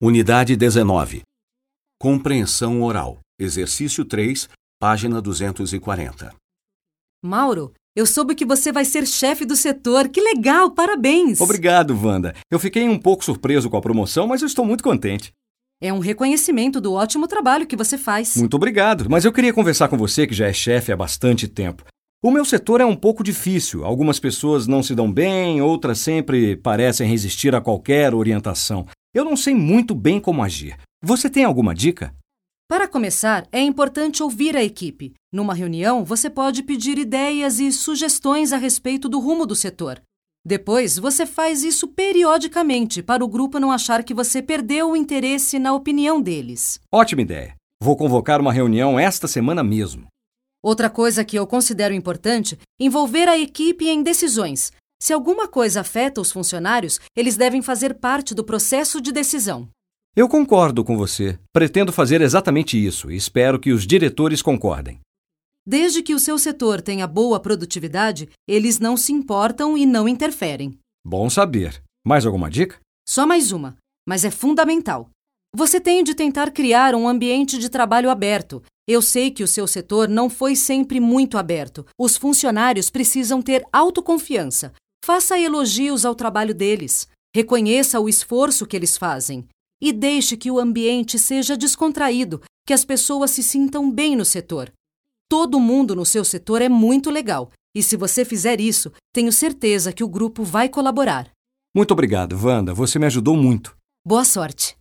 Unidade 19. Compreensão oral. Exercício 3, página 240. Mauro, eu soube que você vai ser chefe do setor. Que legal, parabéns! Obrigado, Wanda. Eu fiquei um pouco surpreso com a promoção, mas eu estou muito contente. É um reconhecimento do ótimo trabalho que você faz. Muito obrigado, mas eu queria conversar com você que já é chefe há bastante tempo. O meu setor é um pouco difícil. Algumas pessoas não se dão bem, outras sempre parecem resistir a qualquer orientação. Eu não sei muito bem como agir. Você tem alguma dica? Para começar, é importante ouvir a equipe. Numa reunião, você pode pedir ideias e sugestões a respeito do rumo do setor. Depois, você faz isso periodicamente para o grupo não achar que você perdeu o interesse na opinião deles. Ótima ideia. Vou convocar uma reunião esta semana mesmo. Outra coisa que eu considero importante, envolver a equipe em decisões. Se alguma coisa afeta os funcionários, eles devem fazer parte do processo de decisão. Eu concordo com você. Pretendo fazer exatamente isso e espero que os diretores concordem. Desde que o seu setor tenha boa produtividade, eles não se importam e não interferem. Bom saber. Mais alguma dica? Só mais uma, mas é fundamental. Você tem de tentar criar um ambiente de trabalho aberto. Eu sei que o seu setor não foi sempre muito aberto. Os funcionários precisam ter autoconfiança. Faça elogios ao trabalho deles. Reconheça o esforço que eles fazem. E deixe que o ambiente seja descontraído, que as pessoas se sintam bem no setor. Todo mundo no seu setor é muito legal. E se você fizer isso, tenho certeza que o grupo vai colaborar. Muito obrigado, Wanda. Você me ajudou muito. Boa sorte!